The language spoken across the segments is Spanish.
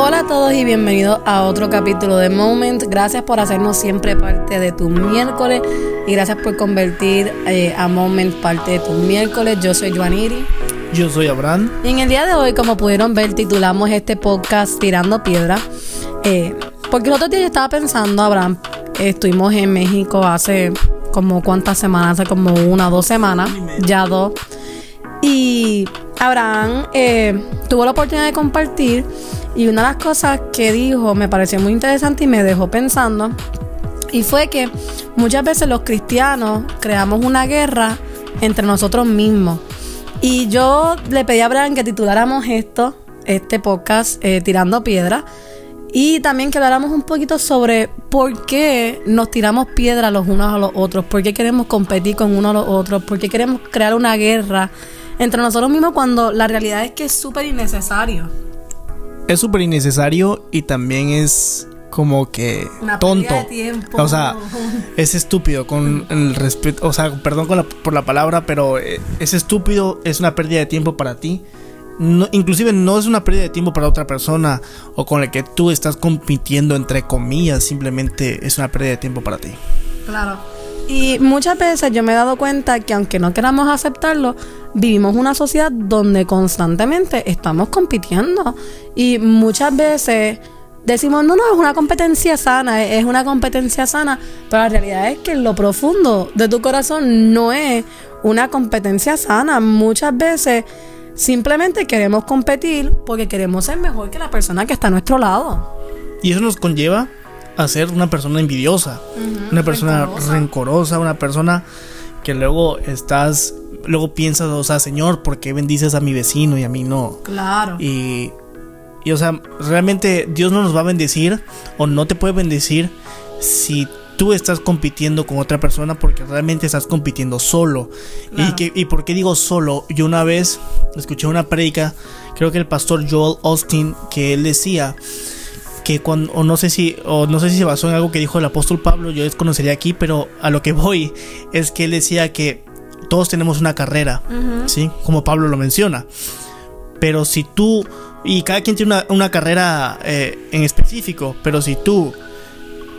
Hola a todos y bienvenidos a otro capítulo de Moment. Gracias por hacernos siempre parte de tu miércoles y gracias por convertir eh, a Moment parte de tu miércoles. Yo soy Juaniri. Yo soy Abraham. Y en el día de hoy, como pudieron ver, titulamos este podcast Tirando Piedra. Eh, porque el otro día yo estaba pensando, Abraham, estuvimos en México hace como cuántas semanas, hace como una o dos semanas, ya dos. Y Abraham eh, tuvo la oportunidad de compartir y una de las cosas que dijo me pareció muy interesante y me dejó pensando. Y fue que muchas veces los cristianos creamos una guerra entre nosotros mismos. Y yo le pedí a Abraham que tituláramos esto, este podcast, eh, Tirando Piedra. Y también que habláramos un poquito sobre por qué nos tiramos piedra los unos a los otros, por qué queremos competir con unos a los otros, por qué queremos crear una guerra entre nosotros mismos cuando la realidad es que es súper innecesario. Es súper innecesario y también es como que Una tonto. pérdida de tiempo. O sea, es estúpido con el respeto, o sea, perdón con la- por la palabra, pero eh, es estúpido, es una pérdida de tiempo para ti. No, inclusive no es una pérdida de tiempo para otra persona o con la que tú estás compitiendo entre comillas, simplemente es una pérdida de tiempo para ti. Claro. Y muchas veces yo me he dado cuenta que aunque no queramos aceptarlo, vivimos una sociedad donde constantemente estamos compitiendo. Y muchas veces decimos, no, no, es una competencia sana, es una competencia sana. Pero la realidad es que en lo profundo de tu corazón no es una competencia sana. Muchas veces simplemente queremos competir porque queremos ser mejor que la persona que está a nuestro lado. Y eso nos conlleva a ser una persona envidiosa, una persona rencorosa. rencorosa. una persona que luego estás, luego piensas, o sea, Señor, ¿por qué bendices a mi vecino y a mí no? Claro. Y, y o sea, realmente Dios no nos va a bendecir o no te puede bendecir si tú estás compitiendo con otra persona porque realmente estás compitiendo solo. Claro. Y, que, ¿Y por qué digo solo? Yo una vez escuché una prédica, creo que el pastor Joel Austin, que él decía que cuando, o no sé si, o no sé si se basó en algo que dijo el apóstol Pablo, yo desconocería aquí, pero a lo que voy es que él decía que todos tenemos una carrera, ¿sí? Como Pablo lo menciona. Pero si tú, y cada quien tiene una, una carrera eh, en específico, pero si tú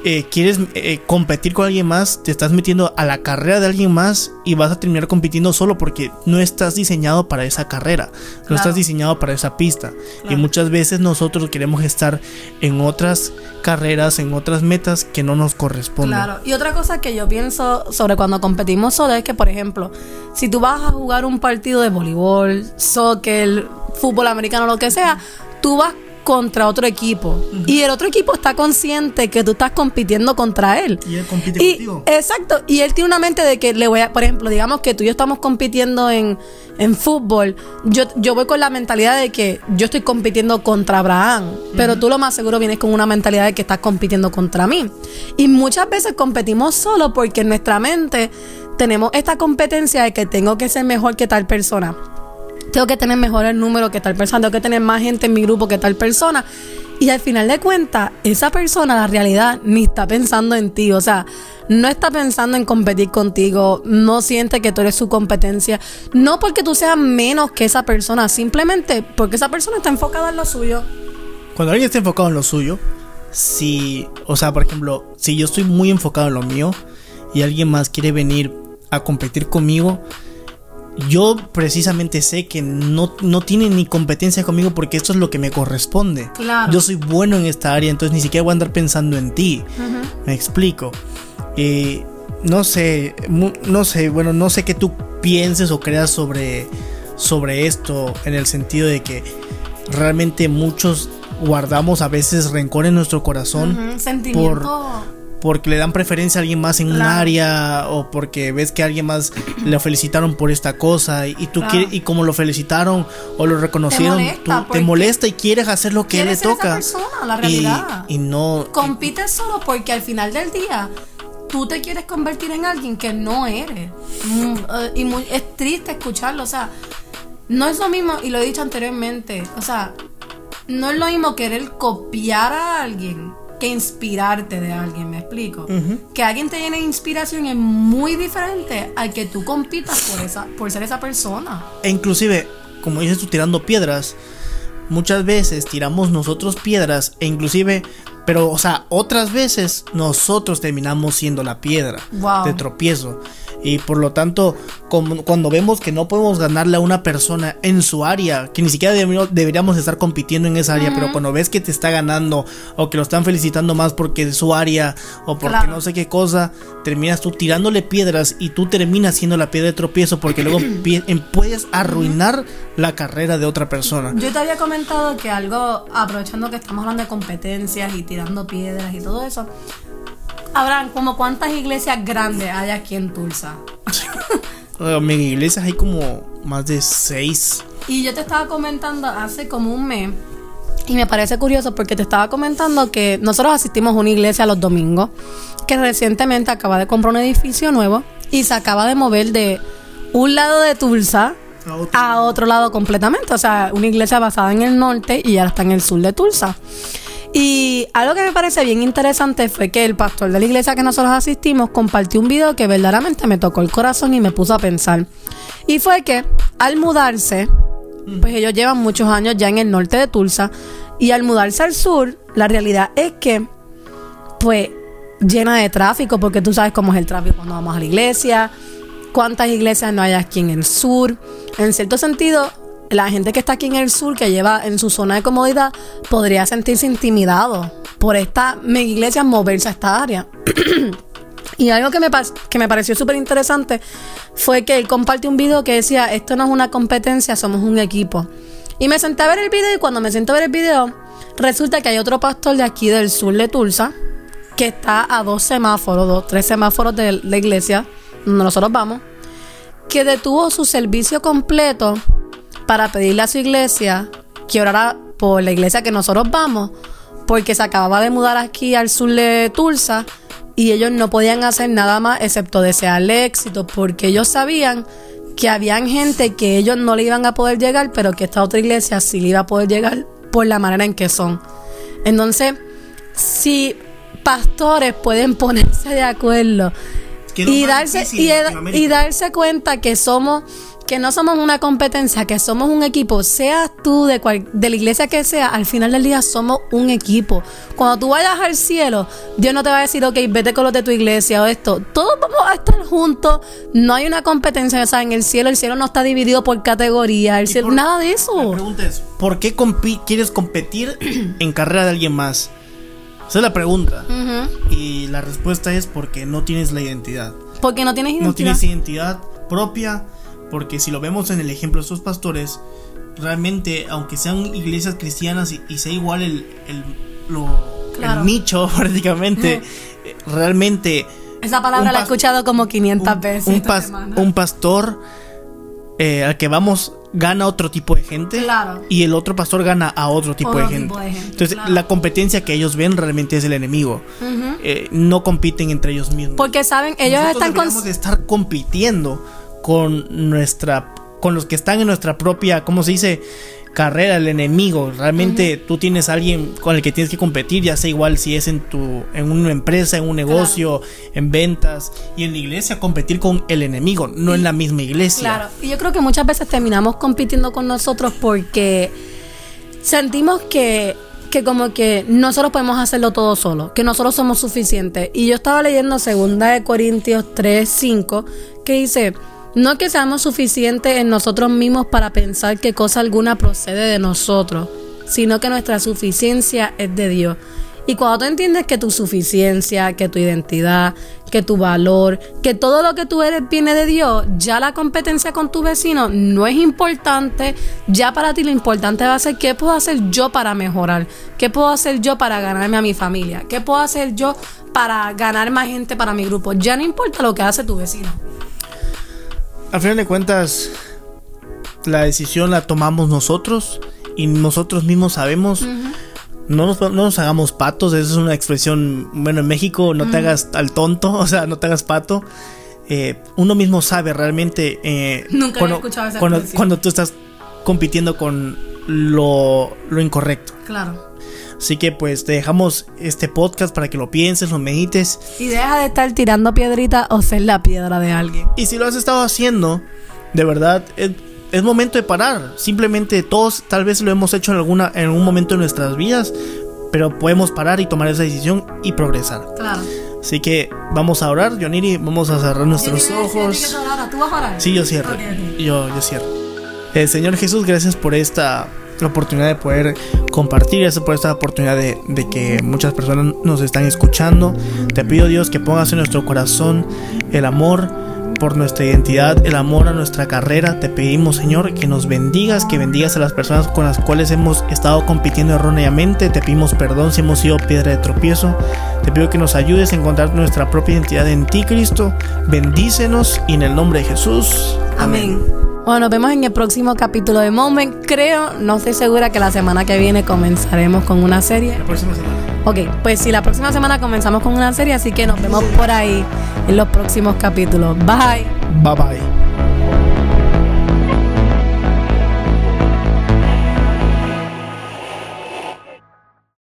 eh, quieres eh, competir con alguien más, te estás metiendo a la carrera de alguien más y vas a terminar compitiendo solo porque no estás diseñado para esa carrera, no Claro. estás diseñado para esa pista. Y muchas veces nosotros queremos estar en otras carreras, en otras metas que no nos corresponden. Claro, y otra cosa que yo pienso sobre cuando competimos solo es que, por ejemplo, si tú vas a jugar un partido de voleibol, soccer, fútbol americano, lo que sea, tú vas contra otro equipo y el otro equipo está consciente que tú estás compitiendo contra él. Y él compite Y, contigo. exacto, y él tiene una mente de que le voy a, por ejemplo, digamos que tú y yo estamos compitiendo en, en fútbol, yo, yo voy con la mentalidad de que yo estoy compitiendo contra Abraham, pero tú lo más seguro vienes con una mentalidad de que estás compitiendo contra mí. Y muchas veces competimos solo porque en nuestra mente tenemos esta competencia de que tengo que ser mejor que tal persona tengo que tener mejor el número que tal persona, tengo que tener más gente en mi grupo que tal persona. Y al final de cuentas, esa persona, la realidad, ni está pensando en ti. O sea, no está pensando en competir contigo, no siente que tú eres su competencia. No porque tú seas menos que esa persona, simplemente porque esa persona está enfocada en lo suyo. Cuando alguien está enfocado en lo suyo, si, o sea, por ejemplo, si yo estoy muy enfocado en lo mío y alguien más quiere venir a competir conmigo, yo precisamente sé que no, no tiene ni competencia conmigo porque esto es lo que me corresponde. Claro. Yo soy bueno en esta área, entonces ni siquiera voy a andar pensando en ti. Me explico. Eh, no sé, no sé, bueno, no sé qué tú pienses o creas sobre, sobre esto en el sentido de que realmente muchos guardamos a veces rencor en nuestro corazón Sentimiento. Porque le dan preferencia a alguien más en un área o porque ves que a alguien más le felicitaron por esta cosa y, y tú Claro. quieres y como lo felicitaron o lo reconocieron molesta, tú- te molesta y quieres hacer lo que él le toca persona, la y, realidad. y no Compites solo porque al final del día tú te quieres convertir en alguien que no eres. Mm, eh, y muy- es triste escucharlo, o sea, no es lo mismo, y lo he dicho anteriormente, o sea, no es lo mismo querer copiar a alguien que inspirarte de alguien, ¿me explico? Que alguien te llene de inspiración es muy diferente al que tú compitas por, esa, por ser esa persona. E inclusive, como dices tú tirando piedras, muchas veces tiramos nosotros piedras e inclusive, pero o sea, otras veces nosotros terminamos siendo la piedra Wow. de tropiezo. Y por lo tanto, como- cuando vemos que no podemos ganarle a una persona en su área, que ni siquiera deberíamos- estar compitiendo en esa área, pero cuando ves que te está ganando o que lo están felicitando más porque es su área o porque Claro. no sé qué cosa, terminas tú tirándole piedras y tú terminas siendo la piedra de tropiezo porque luego em- puedes arruinar la carrera de otra persona. Yo te había comentado que algo, aprovechando que estamos hablando de competencias y tirando piedras y todo eso, Abraham, como cuántas iglesias grandes hay aquí en Tulsa. En mi iglesia hay como más de seis. Y yo te estaba comentando hace como un mes, y me parece curioso porque te estaba comentando que nosotros asistimos a una iglesia los domingos, que recientemente acaba de comprar un edificio nuevo y se acaba de mover de un lado de Tulsa A otro. a otro lado completamente. O sea, una iglesia basada en el norte y ahora está en el sur de Tulsa. Y algo que me parece bien interesante fue que el pastor de la iglesia que nosotros asistimos compartió un video que verdaderamente me tocó el corazón y me puso a pensar. Y fue que al mudarse, pues ellos llevan muchos años ya en el norte de Tulsa, y al mudarse al sur, la realidad es que, pues, llena de tráfico, porque tú sabes cómo es el tráfico cuando vamos a la iglesia, cuántas iglesias no hay aquí en el sur. En cierto sentido, la gente que está aquí en el sur, que lleva en su zona de comodidad, podría sentirse intimidado por esta mega iglesia moverse a esta área. Y algo que me, que me pareció súper interesante fue que él compartió un video que decía, esto no es una competencia, somos un equipo. Y me senté a ver el video y cuando me senté a ver el video, resulta que hay otro pastor de aquí del sur de Tulsa que está a dos semáforos, dos, tres semáforos de la iglesia donde nosotros vamos, que detuvo su servicio completo para pedirle a su iglesia que orara por la iglesia que nosotros vamos, porque se acababa de mudar aquí al sur de Tulsa y ellos no podían hacer nada más excepto desearle éxito, porque ellos sabían que habían gente que ellos no le iban a poder llegar, pero que esta otra iglesia sí le iba a poder llegar por la manera en que son. Entonces, si pastores pueden ponerse de acuerdo y darse y, y darse cuenta que somos que no somos una competencia, que somos un equipo, seas tú de cual, de la iglesia que sea, al final del día somos un equipo. Cuando tú vayas al cielo, Dios no te va a decir, ok, vete con los de tu iglesia o esto. Todos vamos a estar juntos. No hay una competencia, o sea, en el cielo, el cielo no está dividido por categoría, el cielo, por- nada de La eso. pregunta es, ¿por qué compi- quieres competir en carrera de alguien más? Esa es la pregunta. Y la respuesta es porque no tienes la identidad. Porque no tienes No identidad. tienes identidad propia, porque si lo vemos en el ejemplo de estos pastores, realmente, aunque sean iglesias cristianas y, y sea igual el, el, lo- Claro. el nicho prácticamente, realmente... Esa palabra la he escuchado como 500 un, veces. un pas- un pastor eh, al que vamos gana otro tipo de gente Claro. y el otro pastor gana a otro tipo, Otro de, gente. tipo de gente, Entonces claro. la competencia que ellos ven realmente es el enemigo. Ujú. Eh, no compiten entre ellos mismos. Porque saben, ellos Nosotros están con... de estar compitiendo con nuestra con los que están en nuestra propia, ¿cómo se dice? carrera, el enemigo. Realmente tú tienes a alguien con el que tienes que competir, ya sea igual si es en tu en una empresa, en un negocio, en ventas y en la iglesia competir con el enemigo, no en la misma iglesia. Claro, y yo creo que muchas veces terminamos compitiendo con nosotros porque sentimos que, que como que nosotros podemos hacerlo todo solo, que nosotros somos suficientes. Y yo estaba leyendo 2 de Corintios 3, 5, que dice, no que seamos suficientes en nosotros mismos para pensar que cosa alguna procede de nosotros, sino que nuestra suficiencia es de Dios. Y cuando tú entiendes que tu suficiencia, que tu identidad, que tu valor, que todo lo que tú eres viene de Dios, ya la competencia con tu vecino no es importante. Ya para ti lo importante va a ser qué puedo hacer yo para mejorar, qué puedo hacer yo para ganarme a mi familia, qué puedo hacer yo para ganar más gente para mi grupo. Ya no importa lo que hace tu vecino. Al final de cuentas, la decisión la tomamos nosotros y nosotros mismos sabemos. No nos, no nos hagamos patos, esa es una expresión, bueno, en México no te hagas al tonto, o sea, no te hagas pato. Eh, uno mismo sabe realmente eh, Nunca cuando, escuchado esa cuando, cuando tú estás compitiendo con lo, lo incorrecto. Claro. Así que pues te dejamos este podcast para que lo pienses, lo medites. Y deja de estar tirando piedrita o ser la piedra de alguien. Y si lo has estado haciendo, de verdad, eh, es momento de parar. Simplemente todos tal vez lo hemos hecho en alguna en algún momento de nuestras vidas, pero podemos parar y tomar esa decisión y progresar. Claro. Así que vamos a orar, Yoniri, vamos a cerrar nuestros ojos. ¿Tú vas a orar? Sí, yo cierro. Ok, ok. Yo, yo cierro. Eh, Señor Jesús, gracias por esta oportunidad de poder compartir, gracias por esta oportunidad de, de que muchas personas nos están escuchando. Te pido Dios que pongas en nuestro corazón el amor por nuestra identidad, el amor a nuestra carrera. Te pedimos, Señor, que nos bendigas, que bendigas a las personas con las cuales hemos estado compitiendo erróneamente. Te pedimos perdón si hemos sido piedra de tropiezo. Te pido que nos ayudes a encontrar nuestra propia identidad en ti, Cristo. Bendícenos y en el nombre de Jesús. Amén. Bueno, nos vemos en el próximo capítulo de Moment. Creo, no estoy segura que la semana que viene comenzaremos con una serie. La próxima semana. Ok, pues si la próxima semana comenzamos con una serie, así que nos vemos por ahí en los próximos capítulos. Bye. Bye bye.